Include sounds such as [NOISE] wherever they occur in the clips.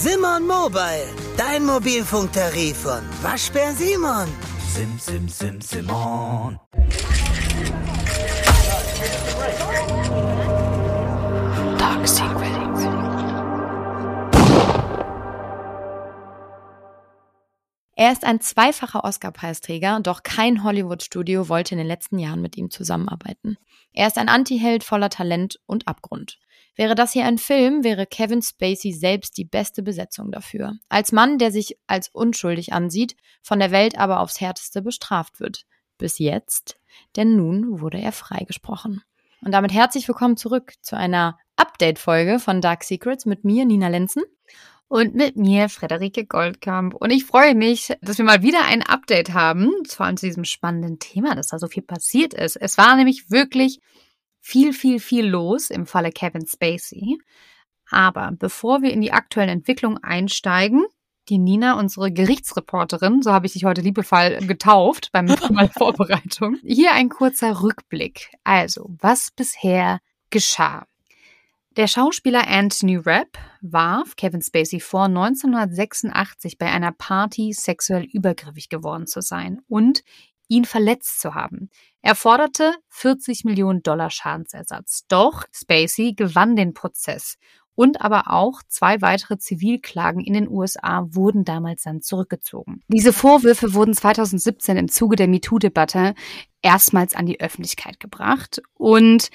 Simon Mobile, dein Mobilfunktarif von Waschbär Simon. Sim, sim, sim, Simon. Dark Secret. Er ist ein zweifacher Oscar-Preisträger, doch kein Hollywood-Studio wollte in den letzten Jahren mit ihm zusammenarbeiten. Er ist ein Anti-Held voller Talent und Abgrund. Wäre das hier ein Film, wäre Kevin Spacey selbst die beste Besetzung dafür. Als Mann, der sich als unschuldig ansieht, von der Welt aber aufs härteste bestraft wird. Bis jetzt, denn nun wurde er freigesprochen. Und damit herzlich willkommen zurück zu einer Update-Folge von Dark Secrets mit mir, Nina Lenzen. Und mit mir, Frederike Goldkamp. Und ich freue mich, dass wir mal wieder ein Update haben, vor allem zu diesem spannenden Thema, dass da so viel passiert ist. Es war nämlich wirklich viel, viel, viel los im Falle Kevin Spacey. Aber bevor wir in die aktuellen Entwicklungen einsteigen, die Nina, unsere Gerichtsreporterin, so habe ich dich heute liebevoll getauft beim meiner [LAUGHS] Vorbereitung. Hier ein kurzer Rückblick. Also, was bisher geschah. Der Schauspieler Anthony Rapp warf Kevin Spacey vor, 1986 bei einer Party sexuell übergriffig geworden zu sein und ihn verletzt zu haben. Er forderte 40 Millionen Dollar Schadensersatz. Doch Spacey gewann den Prozess und aber auch zwei weitere Zivilklagen in den USA wurden damals dann zurückgezogen. Diese Vorwürfe wurden 2017 im Zuge der MeToo-Debatte erstmals an die Öffentlichkeit gebracht und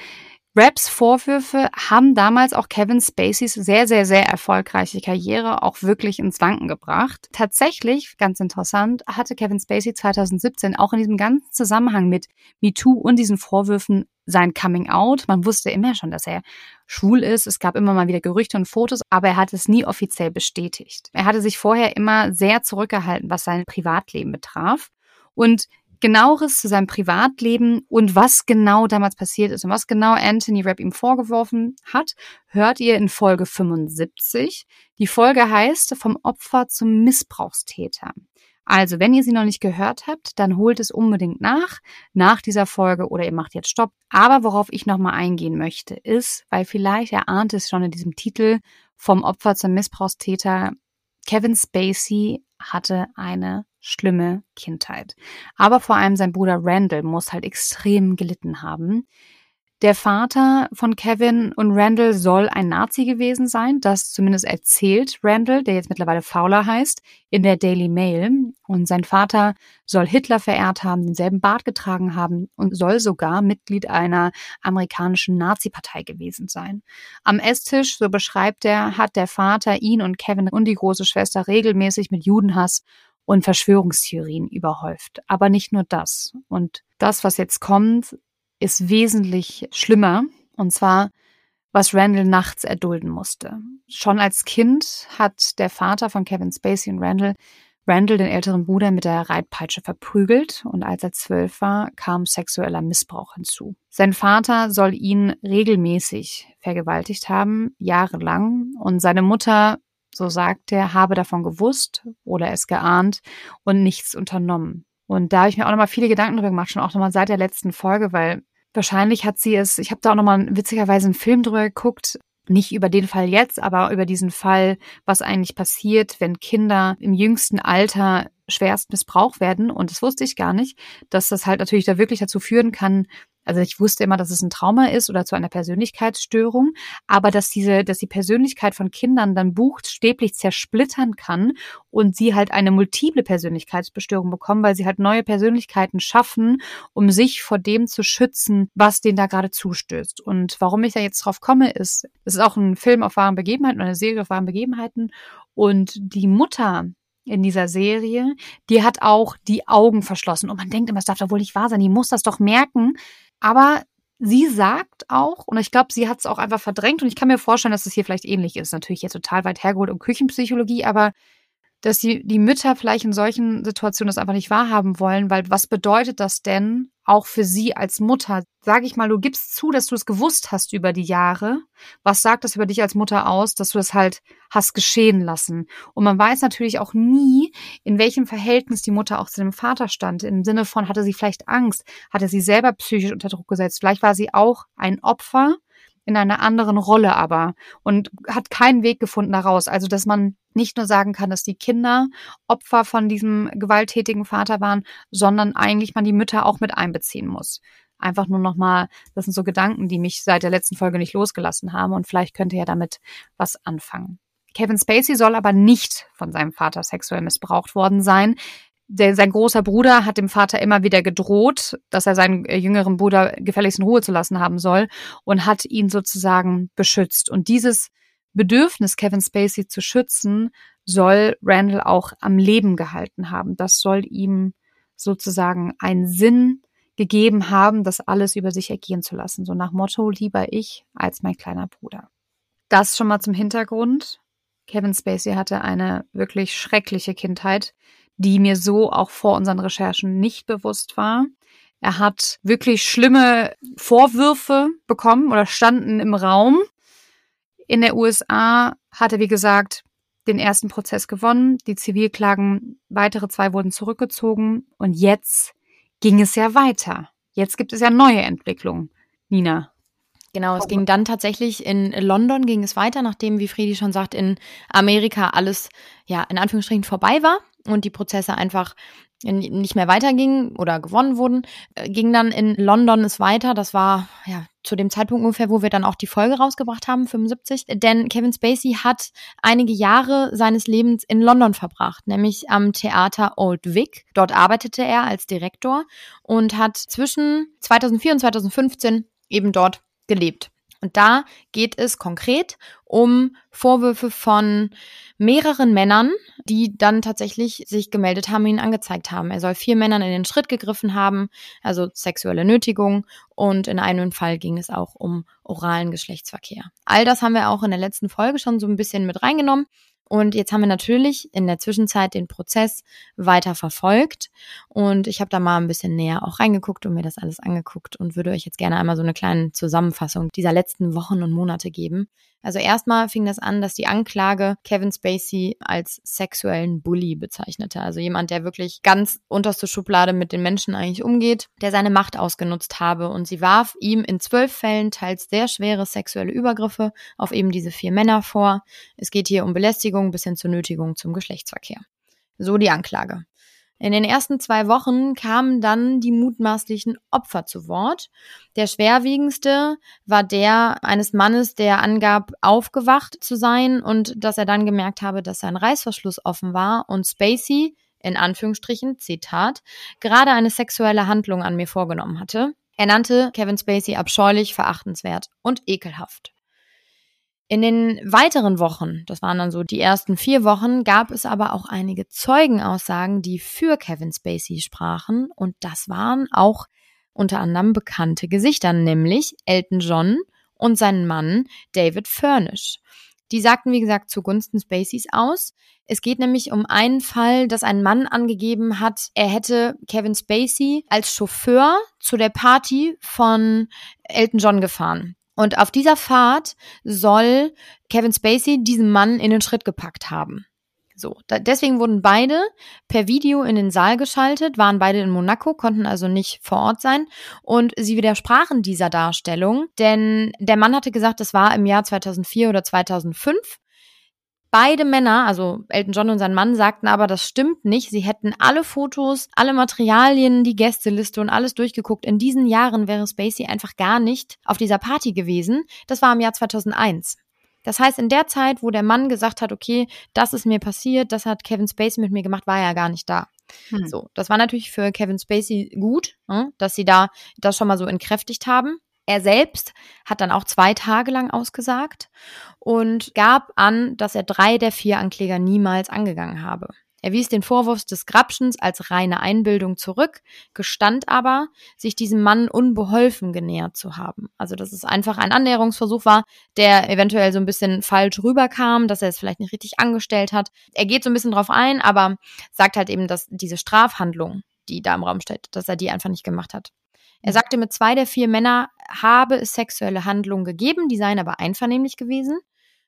Raps Vorwürfe haben damals auch Kevin Spaceys sehr, sehr, sehr erfolgreiche Karriere auch wirklich ins Wanken gebracht. Tatsächlich, ganz interessant, hatte Kevin Spacey 2017 auch in diesem ganzen Zusammenhang mit MeToo und diesen Vorwürfen sein Coming Out. Man wusste immer schon, dass er schwul ist. Es gab immer mal wieder Gerüchte und Fotos, aber er hat es nie offiziell bestätigt. Er hatte sich vorher immer sehr zurückgehalten, was sein Privatleben betraf. Und genaueres zu seinem Privatleben und was genau damals passiert ist und was genau Anthony Rapp ihm vorgeworfen hat, hört ihr in Folge 75. Die Folge heißt Vom Opfer zum Missbrauchstäter. Also, wenn ihr sie noch nicht gehört habt, dann holt es unbedingt nach, nach dieser Folge oder ihr macht jetzt Stopp. Aber worauf ich nochmal eingehen möchte, ist, weil vielleicht erahnt es schon in diesem Titel vom Opfer zum Missbrauchstäter, Kevin Spacey hatte eine schlimme Kindheit. Aber vor allem sein Bruder Randall muss halt extrem gelitten haben. Der Vater von Kevin und Randall soll ein Nazi gewesen sein, das zumindest erzählt Randall, der jetzt mittlerweile Fowler heißt, in der Daily Mail. Und sein Vater soll Hitler verehrt haben, denselben Bart getragen haben und soll sogar Mitglied einer amerikanischen Nazi-Partei gewesen sein. Am Esstisch, so beschreibt er, hat der Vater ihn und Kevin und die große Schwester regelmäßig mit Judenhass und Verschwörungstheorien überhäuft. Aber nicht nur das. Und das, was jetzt kommt, ist wesentlich schlimmer. Und zwar, was Randall nachts erdulden musste. Schon als Kind hat der Vater von Kevin Spacey und Randall Randall, den älteren Bruder, mit der Reitpeitsche verprügelt und als er zwölf war, kam sexueller Missbrauch hinzu. Sein Vater soll ihn regelmäßig vergewaltigt haben, jahrelang, und seine Mutter, so sagt er, habe davon gewusst oder es geahnt und nichts unternommen. Und da habe ich mir auch nochmal viele Gedanken darüber gemacht, schon auch nochmal seit der letzten Folge, weil Wahrscheinlich hat sie es, ich habe da auch nochmal witzigerweise einen Film drüber geguckt, nicht über den Fall jetzt, aber über diesen Fall, was eigentlich passiert, wenn Kinder im jüngsten Alter schwerst missbraucht werden. Und das wusste ich gar nicht, dass das halt natürlich da wirklich dazu führen kann, also ich wusste immer, dass es ein Trauma ist oder zu einer Persönlichkeitsstörung, aber dass diese, dass die Persönlichkeit von Kindern dann buchstäblich zersplittern kann und sie halt eine multiple Persönlichkeitsbestörung bekommen, weil sie halt neue Persönlichkeiten schaffen, um sich vor dem zu schützen, was denen da gerade zustößt. Und warum ich da jetzt drauf komme, ist, es ist auch ein Film auf wahren Begebenheiten oder eine Serie auf wahren Begebenheiten und die Mutter in dieser Serie, die hat auch die Augen verschlossen. Und man denkt immer, es darf doch wohl nicht wahr sein, die muss das doch merken, aber sie sagt auch, und ich glaube, sie hat es auch einfach verdrängt, und ich kann mir vorstellen, dass es hier vielleicht ähnlich ist. Natürlich jetzt total weit hergeholt um Küchenpsychologie, aber dass die, die Mütter vielleicht in solchen Situationen das einfach nicht wahrhaben wollen, weil was bedeutet das denn auch für sie als Mutter? Sag ich mal, du gibst zu, dass du es gewusst hast über die Jahre. Was sagt das über dich als Mutter aus, dass du es halt hast geschehen lassen? Und man weiß natürlich auch nie, in welchem Verhältnis die Mutter auch zu dem Vater stand. Im Sinne von, hatte sie vielleicht Angst? Hatte sie selber psychisch unter Druck gesetzt? Vielleicht war sie auch ein Opfer in einer anderen Rolle aber und hat keinen Weg gefunden daraus. Also, dass man nicht nur sagen kann, dass die Kinder Opfer von diesem gewalttätigen Vater waren, sondern eigentlich man die Mütter auch mit einbeziehen muss. Einfach nur nochmal, das sind so Gedanken, die mich seit der letzten Folge nicht losgelassen haben und vielleicht könnt ihr ja damit was anfangen. Kevin Spacey soll aber nicht von seinem Vater sexuell missbraucht worden sein der, sein großer Bruder hat dem Vater immer wieder gedroht, dass er seinen äh, jüngeren Bruder gefälligst in Ruhe zu lassen haben soll und hat ihn sozusagen beschützt. Und dieses Bedürfnis, Kevin Spacey zu schützen, soll Randall auch am Leben gehalten haben. Das soll ihm sozusagen einen Sinn gegeben haben, das alles über sich ergehen zu lassen. So nach Motto, lieber ich als mein kleiner Bruder. Das schon mal zum Hintergrund. Kevin Spacey hatte eine wirklich schreckliche Kindheit die mir so auch vor unseren Recherchen nicht bewusst war. Er hat wirklich schlimme Vorwürfe bekommen oder standen im Raum. In der USA hat er, wie gesagt, den ersten Prozess gewonnen, die Zivilklagen, weitere zwei wurden zurückgezogen und jetzt ging es ja weiter. Jetzt gibt es ja neue Entwicklungen. Nina. Genau, es ging dann tatsächlich in London ging es weiter, nachdem, wie Friedi schon sagt, in Amerika alles ja in Anführungsstrichen vorbei war und die Prozesse einfach nicht mehr weitergingen oder gewonnen wurden, äh, ging dann in London es weiter. Das war ja zu dem Zeitpunkt ungefähr, wo wir dann auch die Folge rausgebracht haben, 75. Denn Kevin Spacey hat einige Jahre seines Lebens in London verbracht, nämlich am Theater Old Vic. Dort arbeitete er als Direktor und hat zwischen 2004 und 2015 eben dort gelebt. Und da geht es konkret um Vorwürfe von mehreren Männern, die dann tatsächlich sich gemeldet haben, ihn angezeigt haben. Er soll vier Männern in den Schritt gegriffen haben, also sexuelle Nötigung. Und in einem Fall ging es auch um oralen Geschlechtsverkehr. All das haben wir auch in der letzten Folge schon so ein bisschen mit reingenommen. Und jetzt haben wir natürlich in der Zwischenzeit den Prozess weiter verfolgt. Und ich habe da mal ein bisschen näher auch reingeguckt und mir das alles angeguckt und würde euch jetzt gerne einmal so eine kleine Zusammenfassung dieser letzten Wochen und Monate geben. Also erstmal fing das an, dass die Anklage Kevin Spacey als sexuellen Bully bezeichnete. Also jemand, der wirklich ganz unterste Schublade mit den Menschen eigentlich umgeht, der seine Macht ausgenutzt habe. Und sie warf ihm in zwölf Fällen teils sehr schwere sexuelle Übergriffe auf eben diese vier Männer vor. Es geht hier um Belästigung bis hin zur Nötigung zum Geschlechtsverkehr. So die Anklage. In den ersten zwei Wochen kamen dann die mutmaßlichen Opfer zu Wort. Der schwerwiegendste war der eines Mannes, der angab, aufgewacht zu sein und dass er dann gemerkt habe, dass sein Reißverschluss offen war und Spacey, in Anführungsstrichen, Zitat, gerade eine sexuelle Handlung an mir vorgenommen hatte. Er nannte Kevin Spacey abscheulich, verachtenswert und ekelhaft. In den weiteren Wochen, das waren dann so die ersten vier Wochen, gab es aber auch einige Zeugenaussagen, die für Kevin Spacey sprachen. Und das waren auch unter anderem bekannte Gesichter, nämlich Elton John und sein Mann David Furnish. Die sagten, wie gesagt, zugunsten Spaceys aus. Es geht nämlich um einen Fall, dass ein Mann angegeben hat, er hätte Kevin Spacey als Chauffeur zu der Party von Elton John gefahren. Und auf dieser Fahrt soll Kevin Spacey diesen Mann in den Schritt gepackt haben. So, da, deswegen wurden beide per Video in den Saal geschaltet, waren beide in Monaco, konnten also nicht vor Ort sein und sie widersprachen dieser Darstellung, denn der Mann hatte gesagt, das war im Jahr 2004 oder 2005 Beide Männer, also Elton John und sein Mann, sagten aber, das stimmt nicht. Sie hätten alle Fotos, alle Materialien, die Gästeliste und alles durchgeguckt. In diesen Jahren wäre Spacey einfach gar nicht auf dieser Party gewesen. Das war im Jahr 2001. Das heißt, in der Zeit, wo der Mann gesagt hat, okay, das ist mir passiert, das hat Kevin Spacey mit mir gemacht, war er ja gar nicht da. Hm. So, das war natürlich für Kevin Spacey gut, ne, dass sie da das schon mal so entkräftigt haben. Er selbst hat dann auch zwei Tage lang ausgesagt und gab an, dass er drei der vier Ankläger niemals angegangen habe. Er wies den Vorwurf des Grabschens als reine Einbildung zurück, gestand aber, sich diesem Mann unbeholfen genähert zu haben. Also, dass es einfach ein Annäherungsversuch war, der eventuell so ein bisschen falsch rüberkam, dass er es vielleicht nicht richtig angestellt hat. Er geht so ein bisschen drauf ein, aber sagt halt eben, dass diese Strafhandlung, die da im Raum steht, dass er die einfach nicht gemacht hat. Er sagte, mit zwei der vier Männer habe es sexuelle Handlungen gegeben, die seien aber einvernehmlich gewesen.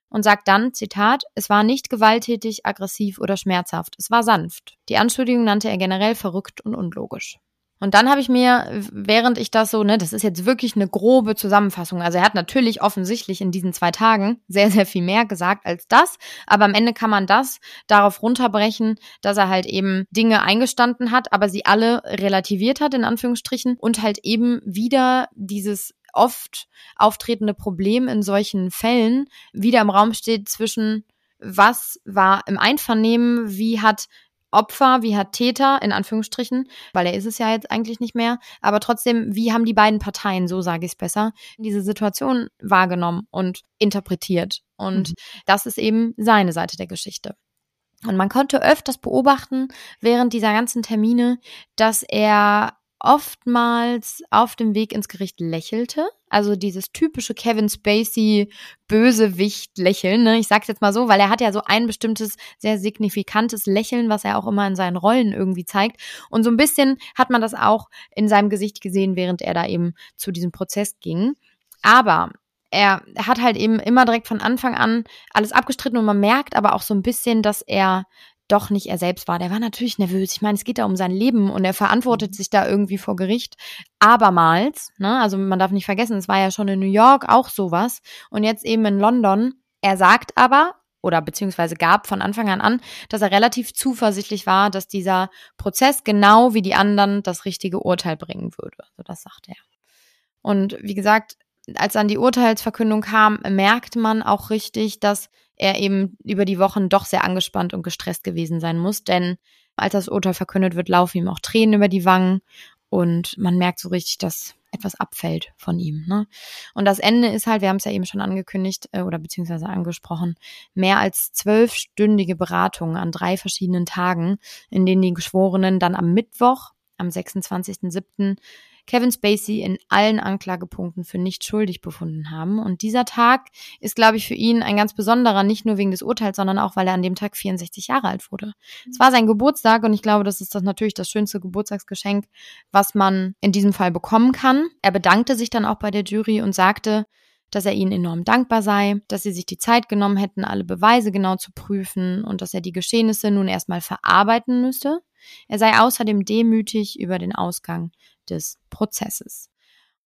Und sagt dann, Zitat, es war nicht gewalttätig, aggressiv oder schmerzhaft, es war sanft. Die Anschuldigung nannte er generell verrückt und unlogisch. Und dann habe ich mir, während ich das so, ne, das ist jetzt wirklich eine grobe Zusammenfassung. Also er hat natürlich offensichtlich in diesen zwei Tagen sehr, sehr viel mehr gesagt als das. Aber am Ende kann man das darauf runterbrechen, dass er halt eben Dinge eingestanden hat, aber sie alle relativiert hat, in Anführungsstrichen, und halt eben wieder dieses oft auftretende Problem in solchen Fällen wieder im Raum steht zwischen was war im Einvernehmen, wie hat Opfer, wie hat Täter, in Anführungsstrichen, weil er ist es ja jetzt eigentlich nicht mehr, aber trotzdem, wie haben die beiden Parteien, so sage ich es besser, diese Situation wahrgenommen und interpretiert. Und mhm. das ist eben seine Seite der Geschichte. Und man konnte öfters beobachten während dieser ganzen Termine, dass er oftmals auf dem Weg ins Gericht lächelte. Also dieses typische Kevin Spacey Bösewicht-Lächeln. Ne? Ich sag's jetzt mal so, weil er hat ja so ein bestimmtes, sehr signifikantes Lächeln, was er auch immer in seinen Rollen irgendwie zeigt. Und so ein bisschen hat man das auch in seinem Gesicht gesehen, während er da eben zu diesem Prozess ging. Aber er hat halt eben immer direkt von Anfang an alles abgestritten und man merkt aber auch so ein bisschen, dass er doch nicht er selbst war. Der war natürlich nervös. Ich meine, es geht da um sein Leben und er verantwortet mhm. sich da irgendwie vor Gericht. Abermals, ne? Also man darf nicht vergessen, es war ja schon in New York auch sowas und jetzt eben in London. Er sagt aber, oder beziehungsweise gab von Anfang an an, dass er relativ zuversichtlich war, dass dieser Prozess genau wie die anderen das richtige Urteil bringen würde. Also das sagt er. Und wie gesagt, als dann die Urteilsverkündung kam, merkt man auch richtig, dass er eben über die Wochen doch sehr angespannt und gestresst gewesen sein muss, denn als das Urteil verkündet wird, laufen ihm auch Tränen über die Wangen und man merkt so richtig, dass etwas abfällt von ihm. Ne? Und das Ende ist halt, wir haben es ja eben schon angekündigt äh, oder beziehungsweise angesprochen, mehr als zwölfstündige Beratungen an drei verschiedenen Tagen, in denen die Geschworenen dann am Mittwoch, am 26.07., Kevin Spacey in allen Anklagepunkten für nicht schuldig befunden haben. Und dieser Tag ist, glaube ich, für ihn ein ganz besonderer, nicht nur wegen des Urteils, sondern auch, weil er an dem Tag 64 Jahre alt wurde. Es war sein Geburtstag und ich glaube, das ist das natürlich das schönste Geburtstagsgeschenk, was man in diesem Fall bekommen kann. Er bedankte sich dann auch bei der Jury und sagte, dass er ihnen enorm dankbar sei, dass sie sich die Zeit genommen hätten, alle Beweise genau zu prüfen und dass er die Geschehnisse nun erstmal verarbeiten müsse. Er sei außerdem demütig über den Ausgang des Prozesses.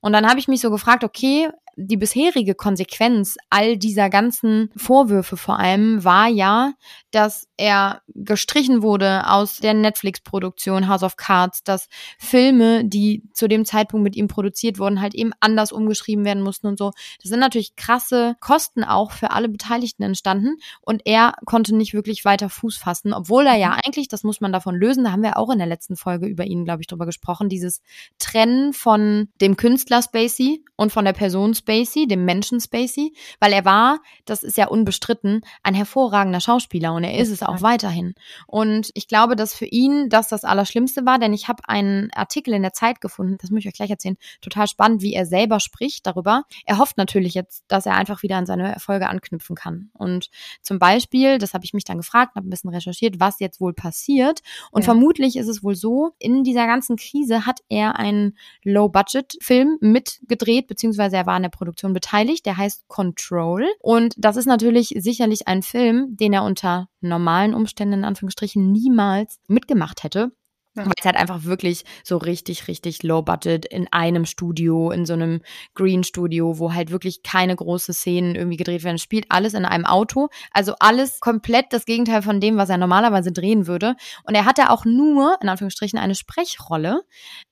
Und dann habe ich mich so gefragt, okay, die bisherige Konsequenz all dieser ganzen Vorwürfe vor allem war ja, dass er gestrichen wurde aus der Netflix-Produktion House of Cards, dass Filme, die zu dem Zeitpunkt mit ihm produziert wurden, halt eben anders umgeschrieben werden mussten und so. Das sind natürlich krasse Kosten auch für alle Beteiligten entstanden und er konnte nicht wirklich weiter Fuß fassen, obwohl er ja eigentlich, das muss man davon lösen, da haben wir auch in der letzten Folge über ihn, glaube ich, drüber gesprochen, dieses Trennen von dem Künstler Spacey und von der Person Spacey, dem Menschen Spacey, weil er war, das ist ja unbestritten, ein hervorragender Schauspieler und er ist es auch weiterhin. Und ich glaube, dass für ihn das das Allerschlimmste war, denn ich habe einen Artikel in der Zeit gefunden, das muss ich euch gleich erzählen, total spannend, wie er selber spricht darüber. Er hofft natürlich jetzt, dass er einfach wieder an seine Erfolge anknüpfen kann. Und zum Beispiel, das habe ich mich dann gefragt, habe ein bisschen recherchiert, was jetzt wohl passiert. Und ja. vermutlich ist es wohl so, in dieser ganzen Krise hat er einen Low-Budget-Film mitgedreht, beziehungsweise er war an der Produktion beteiligt, der heißt Control. Und das ist natürlich sicherlich ein Film, den er unter normalen Umständen in Anführungsstrichen niemals mitgemacht hätte. Ja. Weil es halt einfach wirklich so richtig, richtig low budget in einem Studio, in so einem Green Studio, wo halt wirklich keine große Szenen irgendwie gedreht werden. Spielt alles in einem Auto. Also alles komplett das Gegenteil von dem, was er normalerweise drehen würde. Und er hatte auch nur, in Anführungsstrichen, eine Sprechrolle.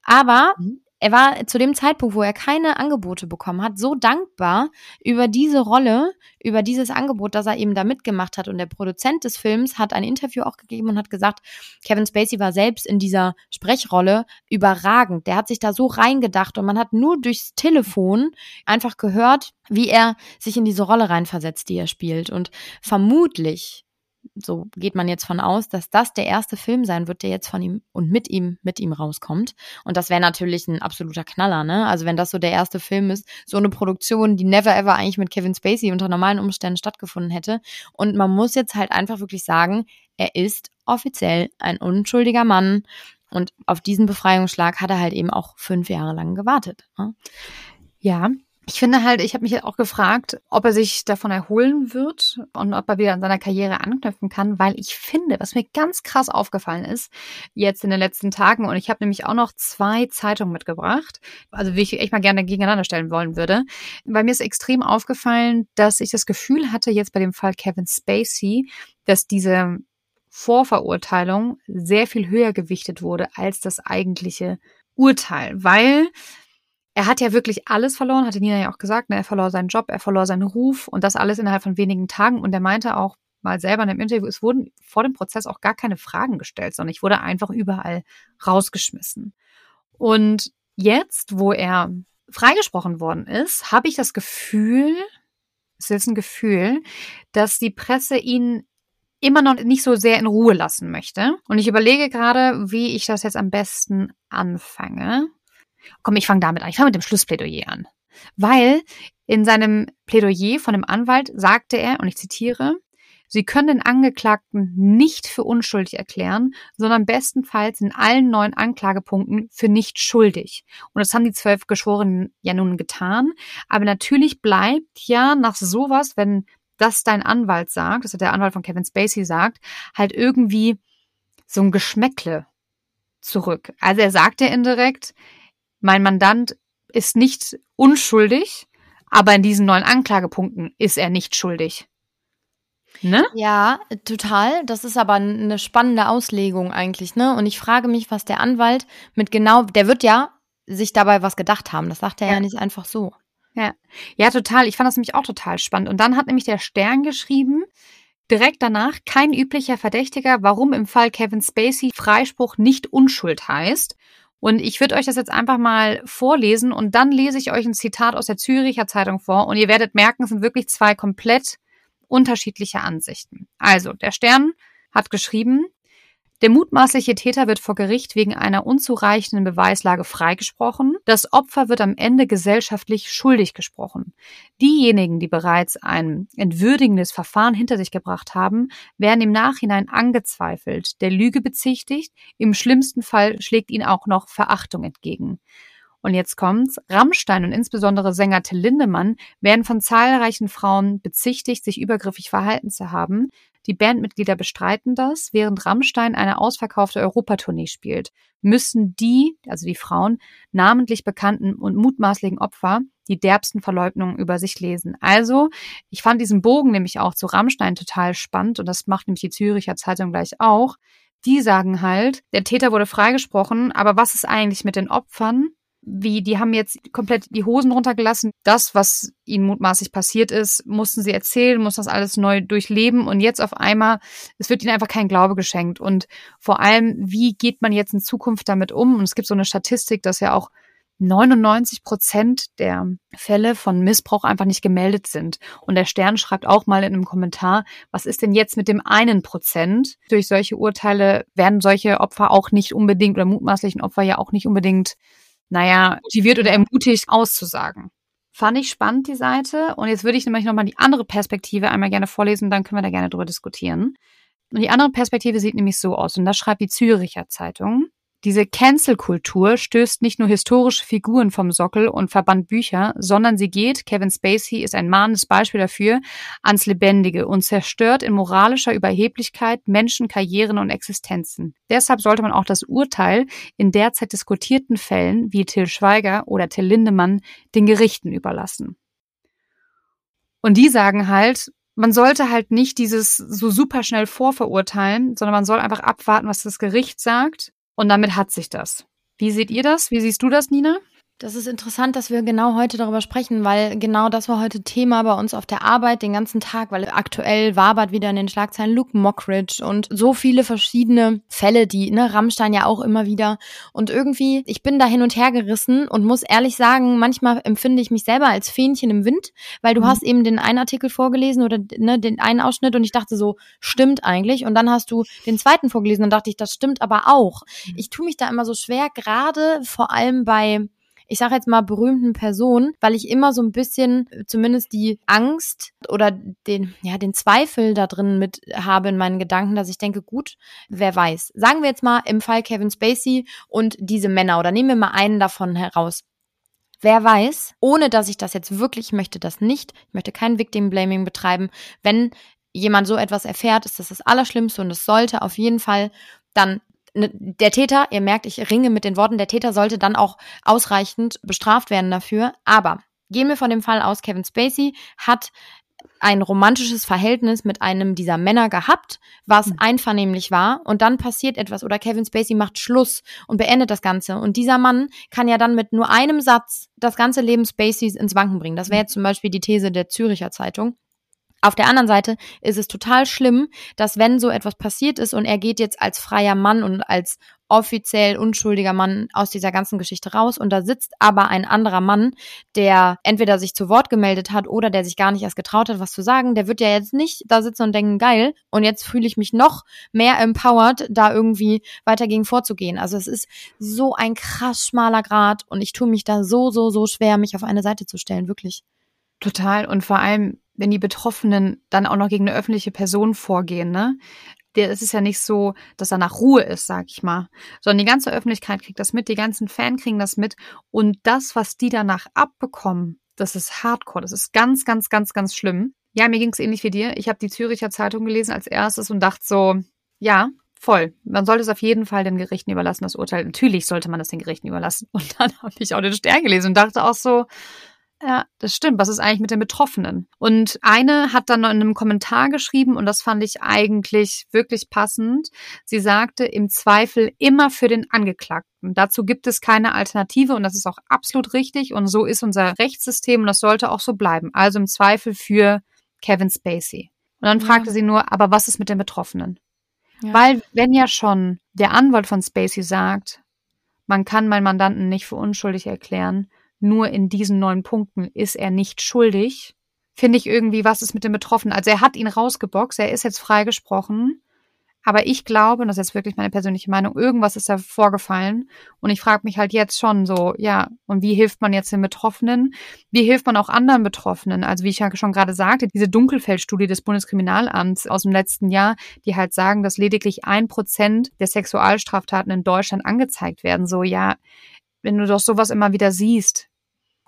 Aber mhm er war zu dem Zeitpunkt, wo er keine Angebote bekommen hat, so dankbar über diese Rolle, über dieses Angebot, dass er eben da mitgemacht hat. Und der Produzent des Films hat ein Interview auch gegeben und hat gesagt, Kevin Spacey war selbst in dieser Sprechrolle überragend. Der hat sich da so reingedacht und man hat nur durchs Telefon einfach gehört, wie er sich in diese Rolle reinversetzt, die er spielt. Und vermutlich so geht man jetzt von aus, dass das der erste Film sein wird, der jetzt von ihm und mit ihm, mit ihm rauskommt. Und das wäre natürlich ein absoluter Knaller, ne? Also wenn das so der erste Film ist, so eine Produktion, die never ever eigentlich mit Kevin Spacey unter normalen Umständen stattgefunden hätte. Und man muss jetzt halt einfach wirklich sagen, er ist offiziell ein unschuldiger Mann. Und auf diesen Befreiungsschlag hat er halt eben auch fünf Jahre lang gewartet. Ne? Ja, ich finde halt, ich habe mich auch gefragt, ob er sich davon erholen wird und ob er wieder an seiner Karriere anknüpfen kann, weil ich finde, was mir ganz krass aufgefallen ist, jetzt in den letzten Tagen, und ich habe nämlich auch noch zwei Zeitungen mitgebracht, also wie ich echt mal gerne gegeneinander stellen wollen würde, weil mir ist extrem aufgefallen, dass ich das Gefühl hatte, jetzt bei dem Fall Kevin Spacey, dass diese Vorverurteilung sehr viel höher gewichtet wurde als das eigentliche Urteil, weil er hat ja wirklich alles verloren, hatte Nina ja auch gesagt. Ne? Er verlor seinen Job, er verlor seinen Ruf und das alles innerhalb von wenigen Tagen. Und er meinte auch mal selber in einem Interview, es wurden vor dem Prozess auch gar keine Fragen gestellt, sondern ich wurde einfach überall rausgeschmissen. Und jetzt, wo er freigesprochen worden ist, habe ich das Gefühl, es ist ein Gefühl, dass die Presse ihn immer noch nicht so sehr in Ruhe lassen möchte. Und ich überlege gerade, wie ich das jetzt am besten anfange. Komm, ich fange damit an. Ich fange mit dem Schlussplädoyer an. Weil in seinem Plädoyer von dem Anwalt sagte er, und ich zitiere, Sie können den Angeklagten nicht für unschuldig erklären, sondern bestenfalls in allen neuen Anklagepunkten für nicht schuldig. Und das haben die zwölf Geschworenen ja nun getan. Aber natürlich bleibt ja nach sowas, wenn das dein Anwalt sagt, das hat der Anwalt von Kevin Spacey sagt, halt irgendwie so ein Geschmäckle zurück. Also er sagt ja indirekt, mein Mandant ist nicht unschuldig, aber in diesen neuen Anklagepunkten ist er nicht schuldig. Ne? Ja, total. Das ist aber eine spannende Auslegung eigentlich, ne? Und ich frage mich, was der Anwalt mit genau, der wird ja sich dabei was gedacht haben. Das sagt er ja, ja nicht einfach so. Ja. Ja, total. Ich fand das nämlich auch total spannend. Und dann hat nämlich der Stern geschrieben, direkt danach kein üblicher Verdächtiger, warum im Fall Kevin Spacey Freispruch nicht Unschuld heißt. Und ich würde euch das jetzt einfach mal vorlesen und dann lese ich euch ein Zitat aus der Züricher Zeitung vor und ihr werdet merken, es sind wirklich zwei komplett unterschiedliche Ansichten. Also, der Stern hat geschrieben, der mutmaßliche Täter wird vor Gericht wegen einer unzureichenden Beweislage freigesprochen. Das Opfer wird am Ende gesellschaftlich schuldig gesprochen. Diejenigen, die bereits ein entwürdigendes Verfahren hinter sich gebracht haben, werden im Nachhinein angezweifelt, der Lüge bezichtigt. Im schlimmsten Fall schlägt ihnen auch noch Verachtung entgegen. Und jetzt kommt's. Rammstein und insbesondere Sänger Till Lindemann werden von zahlreichen Frauen bezichtigt, sich übergriffig verhalten zu haben. Die Bandmitglieder bestreiten das, während Rammstein eine ausverkaufte Europatournee spielt. Müssen die, also die Frauen, namentlich bekannten und mutmaßlichen Opfer die derbsten Verleugnungen über sich lesen. Also, ich fand diesen Bogen nämlich auch zu Rammstein total spannend und das macht nämlich die Züricher Zeitung gleich auch. Die sagen halt, der Täter wurde freigesprochen, aber was ist eigentlich mit den Opfern? Wie die haben jetzt komplett die Hosen runtergelassen. Das, was ihnen mutmaßlich passiert ist, mussten sie erzählen, mussten das alles neu durchleben und jetzt auf einmal, es wird ihnen einfach kein Glaube geschenkt. Und vor allem, wie geht man jetzt in Zukunft damit um? Und es gibt so eine Statistik, dass ja auch 99 Prozent der Fälle von Missbrauch einfach nicht gemeldet sind. Und der Stern schreibt auch mal in einem Kommentar, was ist denn jetzt mit dem einen Prozent? Durch solche Urteile werden solche Opfer auch nicht unbedingt oder mutmaßlichen Opfer ja auch nicht unbedingt naja, motiviert oder ermutigt auszusagen. Fand ich spannend, die Seite. Und jetzt würde ich nämlich nochmal die andere Perspektive einmal gerne vorlesen, dann können wir da gerne drüber diskutieren. Und die andere Perspektive sieht nämlich so aus, und das schreibt die Züricher Zeitung. Diese Cancel-Kultur stößt nicht nur historische Figuren vom Sockel und verbannt Bücher, sondern sie geht, Kevin Spacey ist ein mahnendes Beispiel dafür, ans Lebendige und zerstört in moralischer Überheblichkeit Menschen, Karrieren und Existenzen. Deshalb sollte man auch das Urteil in derzeit diskutierten Fällen wie Till Schweiger oder Till Lindemann den Gerichten überlassen. Und die sagen halt, man sollte halt nicht dieses so super schnell vorverurteilen, sondern man soll einfach abwarten, was das Gericht sagt und damit hat sich das. Wie seht ihr das? Wie siehst du das, Nina? Das ist interessant, dass wir genau heute darüber sprechen, weil genau das war heute Thema bei uns auf der Arbeit den ganzen Tag, weil aktuell wabert wieder in den Schlagzeilen Luke Mockridge und so viele verschiedene Fälle, die, ne, Rammstein ja auch immer wieder. Und irgendwie, ich bin da hin und her gerissen und muss ehrlich sagen, manchmal empfinde ich mich selber als Fähnchen im Wind, weil du mhm. hast eben den einen Artikel vorgelesen oder ne, den einen Ausschnitt und ich dachte so, stimmt eigentlich. Und dann hast du den zweiten vorgelesen und dachte ich, das stimmt aber auch. Mhm. Ich tue mich da immer so schwer, gerade vor allem bei ich sage jetzt mal berühmten Personen, weil ich immer so ein bisschen zumindest die Angst oder den, ja, den Zweifel da drin mit habe in meinen Gedanken, dass ich denke, gut, wer weiß. Sagen wir jetzt mal im Fall Kevin Spacey und diese Männer oder nehmen wir mal einen davon heraus. Wer weiß, ohne dass ich das jetzt wirklich, ich möchte das nicht, ich möchte kein Victim Blaming betreiben. Wenn jemand so etwas erfährt, ist das das Allerschlimmste und es sollte auf jeden Fall dann der Täter, ihr merkt, ich ringe mit den Worten, der Täter sollte dann auch ausreichend bestraft werden dafür. Aber gehen wir von dem Fall aus, Kevin Spacey hat ein romantisches Verhältnis mit einem dieser Männer gehabt, was mhm. einvernehmlich war und dann passiert etwas oder Kevin Spacey macht Schluss und beendet das Ganze und dieser Mann kann ja dann mit nur einem Satz das ganze Leben Spaceys ins Wanken bringen. Das wäre jetzt zum Beispiel die These der Züricher Zeitung. Auf der anderen Seite ist es total schlimm, dass wenn so etwas passiert ist und er geht jetzt als freier Mann und als offiziell unschuldiger Mann aus dieser ganzen Geschichte raus und da sitzt aber ein anderer Mann, der entweder sich zu Wort gemeldet hat oder der sich gar nicht erst getraut hat, was zu sagen, der wird ja jetzt nicht da sitzen und denken, geil, und jetzt fühle ich mich noch mehr empowered, da irgendwie weiter gegen vorzugehen. Also es ist so ein krass schmaler Grad und ich tue mich da so, so, so schwer, mich auf eine Seite zu stellen, wirklich. Total. Und vor allem, wenn die Betroffenen dann auch noch gegen eine öffentliche Person vorgehen, ne? Es ist ja nicht so, dass da nach Ruhe ist, sag ich mal, sondern die ganze Öffentlichkeit kriegt das mit, die ganzen Fans kriegen das mit und das, was die danach abbekommen, das ist Hardcore, das ist ganz, ganz, ganz, ganz schlimm. Ja, mir ging es ähnlich wie dir. Ich habe die Züricher Zeitung gelesen als erstes und dachte so, ja, voll. Man sollte es auf jeden Fall den Gerichten überlassen, das Urteil. Natürlich sollte man es den Gerichten überlassen. Und dann habe ich auch den Stern gelesen und dachte auch so, ja, das stimmt. Was ist eigentlich mit den Betroffenen? Und eine hat dann in einem Kommentar geschrieben, und das fand ich eigentlich wirklich passend. Sie sagte, im Zweifel immer für den Angeklagten. Dazu gibt es keine Alternative und das ist auch absolut richtig. Und so ist unser Rechtssystem und das sollte auch so bleiben. Also im Zweifel für Kevin Spacey. Und dann fragte ja. sie nur, aber was ist mit den Betroffenen? Ja. Weil, wenn ja schon der Anwalt von Spacey sagt, man kann meinen Mandanten nicht für unschuldig erklären, nur in diesen neun Punkten ist er nicht schuldig, finde ich irgendwie, was ist mit dem Betroffenen? Also er hat ihn rausgeboxt, er ist jetzt freigesprochen. Aber ich glaube, und das ist wirklich meine persönliche Meinung, irgendwas ist da vorgefallen. Und ich frage mich halt jetzt schon so, ja, und wie hilft man jetzt den Betroffenen? Wie hilft man auch anderen Betroffenen? Also wie ich ja schon gerade sagte, diese Dunkelfeldstudie des Bundeskriminalamts aus dem letzten Jahr, die halt sagen, dass lediglich ein Prozent der Sexualstraftaten in Deutschland angezeigt werden. So, ja, wenn du doch sowas immer wieder siehst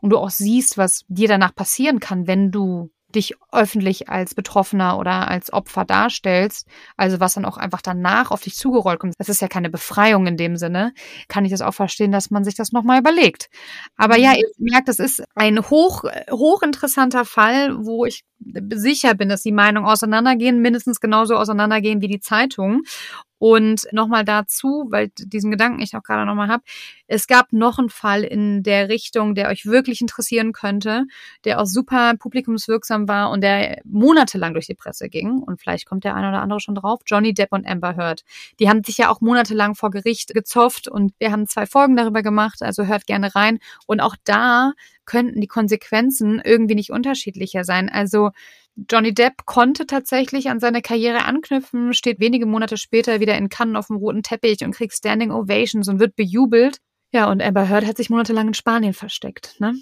und du auch siehst, was dir danach passieren kann, wenn du dich öffentlich als Betroffener oder als Opfer darstellst, also was dann auch einfach danach auf dich zugerollt kommt, das ist ja keine Befreiung in dem Sinne, kann ich das auch verstehen, dass man sich das nochmal überlegt. Aber ja, mhm. ihr merkt, das ist ein hoch, hochinteressanter Fall, wo ich sicher bin, dass die Meinungen auseinandergehen, mindestens genauso auseinandergehen wie die Zeitungen. Und nochmal dazu, weil diesen Gedanken ich auch gerade nochmal habe, es gab noch einen Fall in der Richtung, der euch wirklich interessieren könnte, der auch super publikumswirksam war und der monatelang durch die Presse ging. Und vielleicht kommt der eine oder andere schon drauf. Johnny Depp und Amber Heard. Die haben sich ja auch monatelang vor Gericht gezofft und wir haben zwei Folgen darüber gemacht, also hört gerne rein. Und auch da könnten die Konsequenzen irgendwie nicht unterschiedlicher sein. Also Johnny Depp konnte tatsächlich an seine Karriere anknüpfen, steht wenige Monate später wieder in Cannes auf dem roten Teppich und kriegt Standing Ovations und wird bejubelt. Ja, und Amber Heard hat sich monatelang in Spanien versteckt, ne?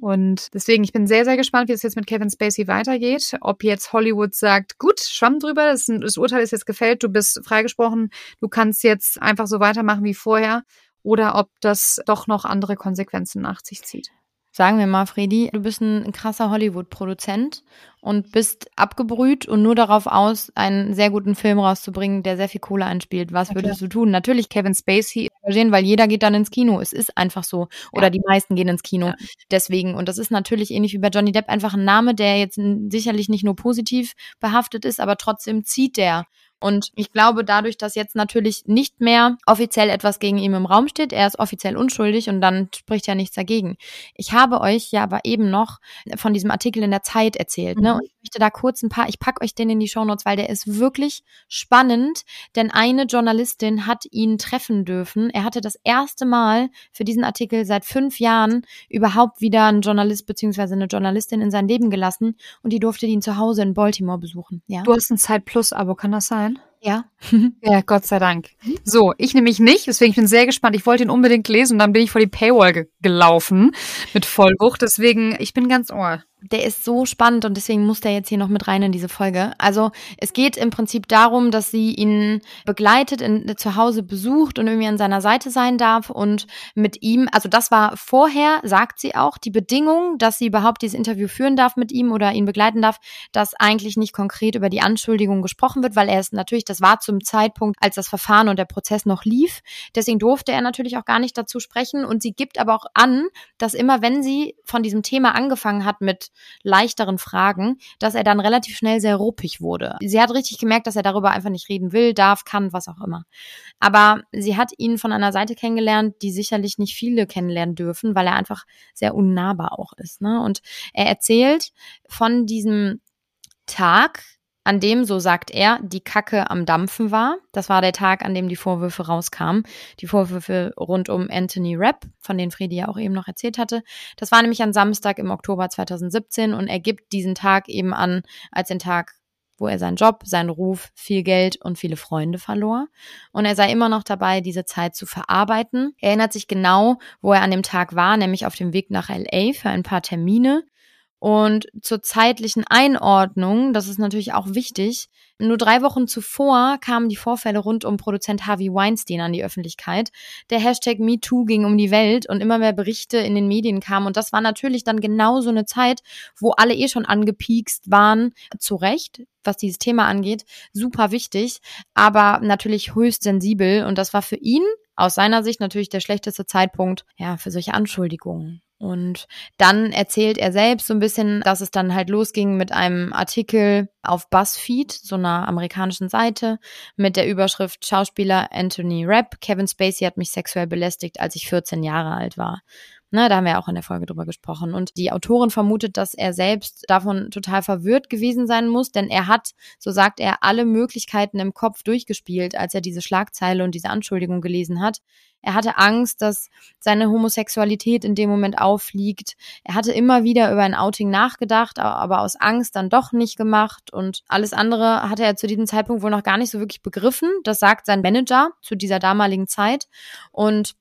Und deswegen, ich bin sehr, sehr gespannt, wie es jetzt mit Kevin Spacey weitergeht. Ob jetzt Hollywood sagt, gut, schwamm drüber, das, das Urteil ist jetzt gefällt, du bist freigesprochen, du kannst jetzt einfach so weitermachen wie vorher. Oder ob das doch noch andere Konsequenzen nach sich zieht. Sagen wir mal, Fredi, du bist ein krasser Hollywood-Produzent und bist abgebrüht und nur darauf aus, einen sehr guten Film rauszubringen, der sehr viel Kohle einspielt. Was würdest okay. du tun? Natürlich Kevin Spacey engagieren, weil jeder geht dann ins Kino. Es ist einfach so. Oder ja. die meisten gehen ins Kino. Ja. Deswegen. Und das ist natürlich ähnlich wie bei Johnny Depp einfach ein Name, der jetzt sicherlich nicht nur positiv behaftet ist, aber trotzdem zieht der. Und ich glaube, dadurch, dass jetzt natürlich nicht mehr offiziell etwas gegen ihn im Raum steht, er ist offiziell unschuldig und dann spricht ja nichts dagegen. Ich habe euch ja aber eben noch von diesem Artikel in der Zeit erzählt, ne? Mhm. Und ich möchte da kurz ein paar, ich packe euch den in die Shownotes, weil der ist wirklich spannend, denn eine Journalistin hat ihn treffen dürfen. Er hatte das erste Mal für diesen Artikel seit fünf Jahren überhaupt wieder einen Journalist beziehungsweise eine Journalistin in sein Leben gelassen und die durfte ihn zu Hause in Baltimore besuchen. Ja. Du hast ein Zeit Plus Abo, kann das sein? Ja. [LAUGHS] ja, Gott sei Dank. So, ich nämlich nicht, deswegen bin ich sehr gespannt. Ich wollte ihn unbedingt lesen und dann bin ich vor die Paywall ge gelaufen mit Vollwucht. Deswegen, ich bin ganz ohr. Der ist so spannend und deswegen muss der jetzt hier noch mit rein in diese Folge. Also es geht im Prinzip darum, dass sie ihn begleitet, in, zu Hause besucht und irgendwie an seiner Seite sein darf und mit ihm, also das war vorher, sagt sie auch, die Bedingung, dass sie überhaupt dieses Interview führen darf mit ihm oder ihn begleiten darf, dass eigentlich nicht konkret über die Anschuldigung gesprochen wird, weil er ist natürlich, das war zum Zeitpunkt, als das Verfahren und der Prozess noch lief. Deswegen durfte er natürlich auch gar nicht dazu sprechen und sie gibt aber auch an, dass immer wenn sie von diesem Thema angefangen hat mit leichteren Fragen, dass er dann relativ schnell sehr ruppig wurde. Sie hat richtig gemerkt, dass er darüber einfach nicht reden will, darf, kann, was auch immer. Aber sie hat ihn von einer Seite kennengelernt, die sicherlich nicht viele kennenlernen dürfen, weil er einfach sehr unnahbar auch ist. Ne? Und er erzählt von diesem Tag, an dem, so sagt er, die Kacke am Dampfen war. Das war der Tag, an dem die Vorwürfe rauskamen. Die Vorwürfe rund um Anthony Rapp, von denen Fredi ja auch eben noch erzählt hatte. Das war nämlich ein Samstag im Oktober 2017 und er gibt diesen Tag eben an als den Tag, wo er seinen Job, seinen Ruf, viel Geld und viele Freunde verlor. Und er sei immer noch dabei, diese Zeit zu verarbeiten. Er erinnert sich genau, wo er an dem Tag war, nämlich auf dem Weg nach LA für ein paar Termine. Und zur zeitlichen Einordnung, das ist natürlich auch wichtig, nur drei Wochen zuvor kamen die Vorfälle rund um Produzent Harvey Weinstein an die Öffentlichkeit. Der Hashtag MeToo ging um die Welt und immer mehr Berichte in den Medien kamen. Und das war natürlich dann genau so eine Zeit, wo alle eh schon angepiekst waren, zu Recht, was dieses Thema angeht, super wichtig, aber natürlich höchst sensibel. Und das war für ihn aus seiner Sicht natürlich der schlechteste Zeitpunkt, ja, für solche Anschuldigungen. Und dann erzählt er selbst so ein bisschen, dass es dann halt losging mit einem Artikel auf BuzzFeed, so einer amerikanischen Seite, mit der Überschrift Schauspieler Anthony Rapp, Kevin Spacey hat mich sexuell belästigt, als ich 14 Jahre alt war. Ne, da haben wir auch in der Folge drüber gesprochen. Und die Autorin vermutet, dass er selbst davon total verwirrt gewesen sein muss, denn er hat, so sagt er, alle Möglichkeiten im Kopf durchgespielt, als er diese Schlagzeile und diese Anschuldigung gelesen hat. Er hatte Angst, dass seine Homosexualität in dem Moment auffliegt. Er hatte immer wieder über ein Outing nachgedacht, aber aus Angst dann doch nicht gemacht. Und alles andere hatte er zu diesem Zeitpunkt wohl noch gar nicht so wirklich begriffen. Das sagt sein Manager zu dieser damaligen Zeit. Und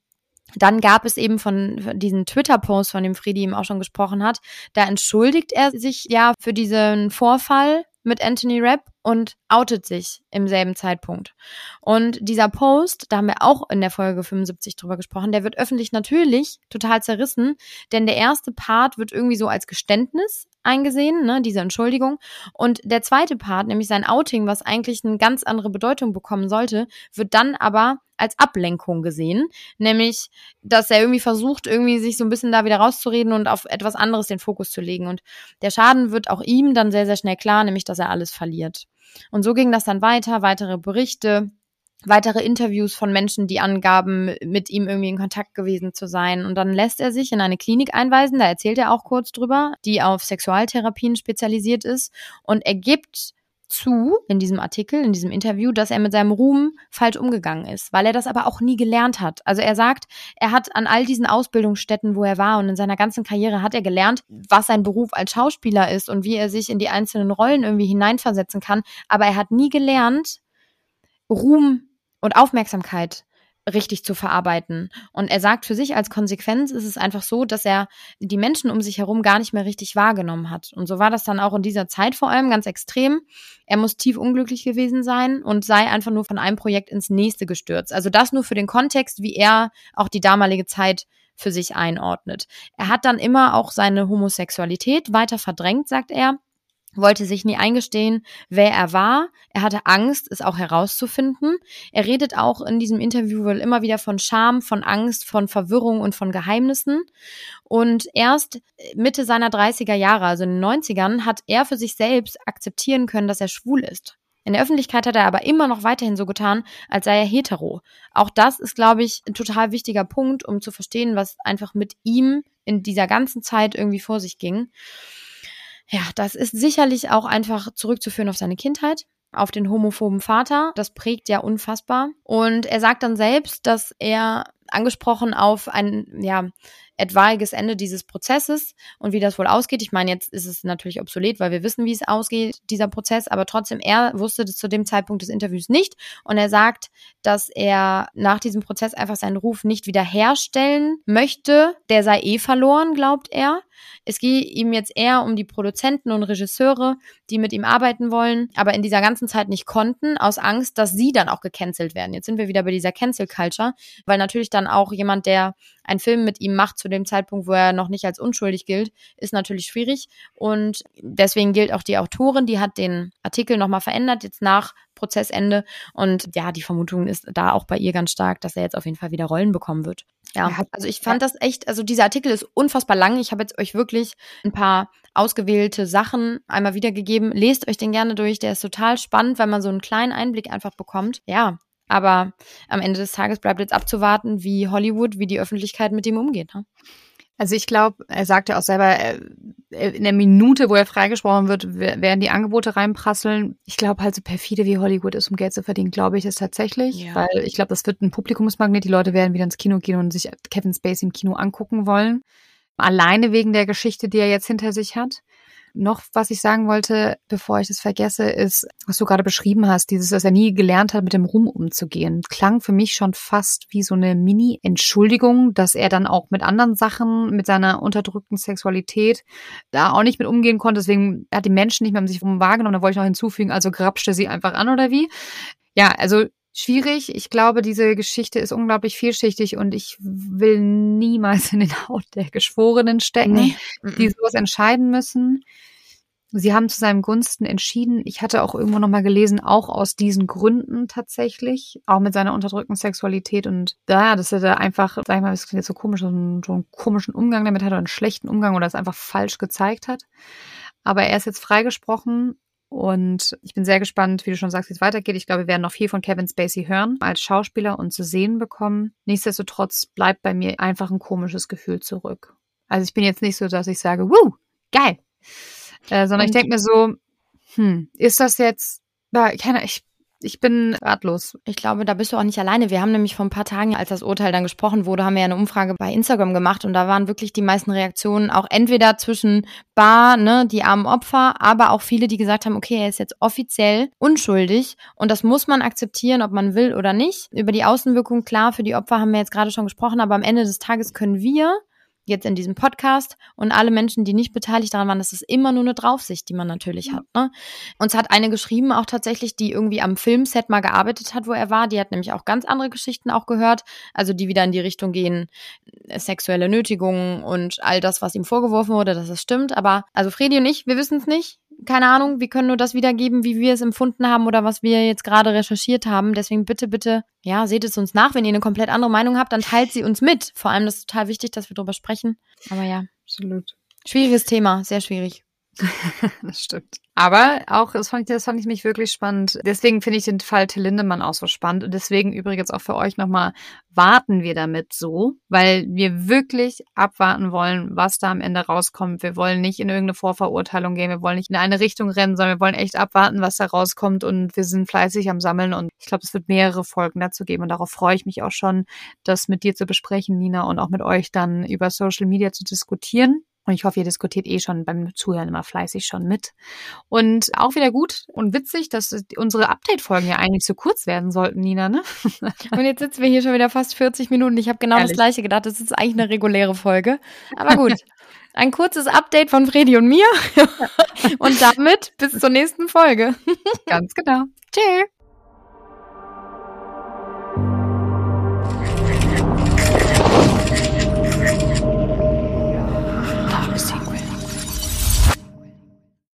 dann gab es eben von, diesen Twitter-Post, von dem Friedi eben auch schon gesprochen hat, da entschuldigt er sich ja für diesen Vorfall mit Anthony Rapp und outet sich im selben Zeitpunkt. Und dieser Post, da haben wir auch in der Folge 75 drüber gesprochen, der wird öffentlich natürlich total zerrissen, denn der erste Part wird irgendwie so als Geständnis eingesehen, ne, diese Entschuldigung. Und der zweite Part, nämlich sein Outing, was eigentlich eine ganz andere Bedeutung bekommen sollte, wird dann aber als Ablenkung gesehen, nämlich, dass er irgendwie versucht, irgendwie sich so ein bisschen da wieder rauszureden und auf etwas anderes den Fokus zu legen. Und der Schaden wird auch ihm dann sehr, sehr schnell klar, nämlich, dass er alles verliert. Und so ging das dann weiter, weitere Berichte, weitere Interviews von Menschen, die angaben, mit ihm irgendwie in Kontakt gewesen zu sein. Und dann lässt er sich in eine Klinik einweisen, da erzählt er auch kurz drüber, die auf Sexualtherapien spezialisiert ist. Und er gibt zu in diesem Artikel, in diesem Interview, dass er mit seinem Ruhm falsch umgegangen ist, weil er das aber auch nie gelernt hat. Also er sagt, er hat an all diesen Ausbildungsstätten, wo er war und in seiner ganzen Karriere hat er gelernt, was sein Beruf als Schauspieler ist und wie er sich in die einzelnen Rollen irgendwie hineinversetzen kann, aber er hat nie gelernt, Ruhm und Aufmerksamkeit richtig zu verarbeiten. Und er sagt für sich als Konsequenz ist es einfach so, dass er die Menschen um sich herum gar nicht mehr richtig wahrgenommen hat. Und so war das dann auch in dieser Zeit vor allem ganz extrem. Er muss tief unglücklich gewesen sein und sei einfach nur von einem Projekt ins nächste gestürzt. Also das nur für den Kontext, wie er auch die damalige Zeit für sich einordnet. Er hat dann immer auch seine Homosexualität weiter verdrängt, sagt er wollte sich nie eingestehen, wer er war. Er hatte Angst, es auch herauszufinden. Er redet auch in diesem Interview wohl immer wieder von Scham, von Angst, von Verwirrung und von Geheimnissen. Und erst Mitte seiner 30er Jahre, also in den 90ern, hat er für sich selbst akzeptieren können, dass er schwul ist. In der Öffentlichkeit hat er aber immer noch weiterhin so getan, als sei er hetero. Auch das ist, glaube ich, ein total wichtiger Punkt, um zu verstehen, was einfach mit ihm in dieser ganzen Zeit irgendwie vor sich ging. Ja, das ist sicherlich auch einfach zurückzuführen auf seine Kindheit auf den homophoben Vater. Das prägt ja unfassbar. Und er sagt dann selbst, dass er angesprochen auf ein, ja, etwaiges Ende dieses Prozesses und wie das wohl ausgeht. Ich meine, jetzt ist es natürlich obsolet, weil wir wissen, wie es ausgeht, dieser Prozess, aber trotzdem, er wusste das zu dem Zeitpunkt des Interviews nicht und er sagt, dass er nach diesem Prozess einfach seinen Ruf nicht wiederherstellen möchte. Der sei eh verloren, glaubt er. Es gehe ihm jetzt eher um die Produzenten und Regisseure, die mit ihm arbeiten wollen, aber in dieser ganzen Zeit nicht konnten, aus Angst, dass sie dann auch gecancelt werden. Jetzt sind wir wieder bei dieser Cancel Culture, weil natürlich dann auch jemand, der einen Film mit ihm macht zu dem Zeitpunkt, wo er noch nicht als unschuldig gilt, ist natürlich schwierig. Und deswegen gilt auch die Autorin, die hat den Artikel nochmal verändert, jetzt nach Prozessende. Und ja, die Vermutung ist da auch bei ihr ganz stark, dass er jetzt auf jeden Fall wieder Rollen bekommen wird. Ja, also ich fand das echt, also dieser Artikel ist unfassbar lang. Ich habe jetzt euch wirklich ein paar ausgewählte Sachen einmal wiedergegeben. Lest euch den gerne durch, der ist total spannend, weil man so einen kleinen Einblick einfach bekommt. Ja, aber am Ende des Tages bleibt jetzt abzuwarten, wie Hollywood, wie die Öffentlichkeit mit ihm umgeht. Ne? Also ich glaube, er sagt ja auch selber, äh, in der Minute, wo er freigesprochen wird, werden die Angebote reinprasseln. Ich glaube halt so perfide wie Hollywood ist, um Geld zu verdienen, glaube ich es tatsächlich. Ja. Weil ich glaube, das wird ein Publikumsmagnet. Die Leute werden wieder ins Kino gehen und sich Kevin Spacey im Kino angucken wollen. Alleine wegen der Geschichte, die er jetzt hinter sich hat noch, was ich sagen wollte, bevor ich das vergesse, ist, was du gerade beschrieben hast, dieses, dass er nie gelernt hat, mit dem Ruhm umzugehen. Klang für mich schon fast wie so eine Mini-Entschuldigung, dass er dann auch mit anderen Sachen, mit seiner unterdrückten Sexualität da auch nicht mit umgehen konnte. Deswegen hat die Menschen nicht mehr um sich herum wahrgenommen. Da wollte ich noch hinzufügen, also grapschte sie einfach an oder wie? Ja, also schwierig. Ich glaube, diese Geschichte ist unglaublich vielschichtig und ich will niemals in den Haut der Geschworenen stecken, nee. die sowas entscheiden müssen. Sie haben zu seinem Gunsten entschieden. Ich hatte auch irgendwo nochmal gelesen, auch aus diesen Gründen tatsächlich, auch mit seiner unterdrückten Sexualität und da, dass er da einfach, sag ich mal, das klingt jetzt so komisch, so einen, so einen komischen Umgang damit hat oder einen schlechten Umgang oder es einfach falsch gezeigt hat. Aber er ist jetzt freigesprochen und ich bin sehr gespannt, wie du schon sagst, wie es weitergeht. Ich glaube, wir werden noch viel von Kevin Spacey hören als Schauspieler und zu sehen bekommen. Nichtsdestotrotz bleibt bei mir einfach ein komisches Gefühl zurück. Also ich bin jetzt nicht so, dass ich sage, wuh, geil. Äh, sondern und ich denke mir so, hm, ist das jetzt, keine, ich ich bin ratlos. Ich glaube, da bist du auch nicht alleine. Wir haben nämlich vor ein paar Tagen, als das Urteil dann gesprochen wurde, haben wir ja eine Umfrage bei Instagram gemacht und da waren wirklich die meisten Reaktionen auch entweder zwischen Bar, ne, die armen Opfer, aber auch viele, die gesagt haben, okay, er ist jetzt offiziell unschuldig und das muss man akzeptieren, ob man will oder nicht. Über die Außenwirkung, klar, für die Opfer haben wir jetzt gerade schon gesprochen, aber am Ende des Tages können wir jetzt in diesem Podcast und alle Menschen, die nicht beteiligt daran waren, das ist immer nur eine Draufsicht, die man natürlich hat. Ne? Uns hat eine geschrieben, auch tatsächlich, die irgendwie am Filmset mal gearbeitet hat, wo er war. Die hat nämlich auch ganz andere Geschichten auch gehört, also die wieder in die Richtung gehen, äh, sexuelle Nötigungen und all das, was ihm vorgeworfen wurde, dass es stimmt. Aber also Fredi und ich, wir wissen es nicht keine Ahnung, wir können nur das wiedergeben, wie wir es empfunden haben oder was wir jetzt gerade recherchiert haben. Deswegen bitte, bitte, ja, seht es uns nach. Wenn ihr eine komplett andere Meinung habt, dann teilt sie uns mit. Vor allem, das ist total wichtig, dass wir darüber sprechen. Aber ja, absolut. Schwieriges Thema, sehr schwierig. [LAUGHS] das stimmt. Aber auch, das fand, ich, das fand ich mich wirklich spannend. Deswegen finde ich den Fall Till Lindemann auch so spannend. Und deswegen übrigens auch für euch nochmal, warten wir damit so, weil wir wirklich abwarten wollen, was da am Ende rauskommt. Wir wollen nicht in irgendeine Vorverurteilung gehen. Wir wollen nicht in eine Richtung rennen, sondern wir wollen echt abwarten, was da rauskommt. Und wir sind fleißig am Sammeln. Und ich glaube, es wird mehrere Folgen dazu geben. Und darauf freue ich mich auch schon, das mit dir zu besprechen, Nina, und auch mit euch dann über Social Media zu diskutieren. Und ich hoffe, ihr diskutiert eh schon beim Zuhören immer fleißig schon mit. Und auch wieder gut und witzig, dass unsere Update-Folgen ja eigentlich so kurz werden sollten, Nina, ne? [LAUGHS] Und jetzt sitzen wir hier schon wieder fast 40 Minuten. Ich habe genau Ehrlich? das gleiche gedacht. Das ist eigentlich eine reguläre Folge. Aber gut. [LAUGHS] Ein kurzes Update von Fredi und mir. [LAUGHS] und damit bis zur nächsten Folge. Ganz genau. Tschüss.